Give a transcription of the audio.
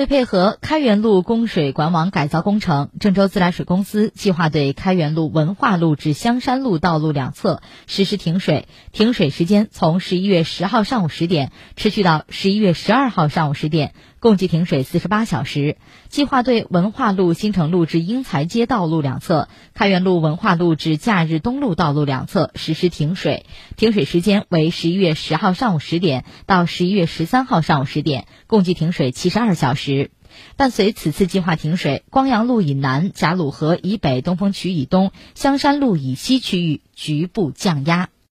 为配合开元路供水管网改造工程，郑州自来水公司计划对开元路文化路至香山路道路两侧实施停水。停水时间从十一月十号上午十点持续到十一月十二号上午十点，共计停水四十八小时。计划对文化路新城路至英才街道路两侧、开元路文化路至假日东路道路两侧实施停水。停水时间为十一月十号上午十点到十一月十三号上午十点，共计停水七十二小时。时，伴随此次计划停水，光阳路以南、贾鲁河以北、东风渠以东、香山路以西区域局部降压。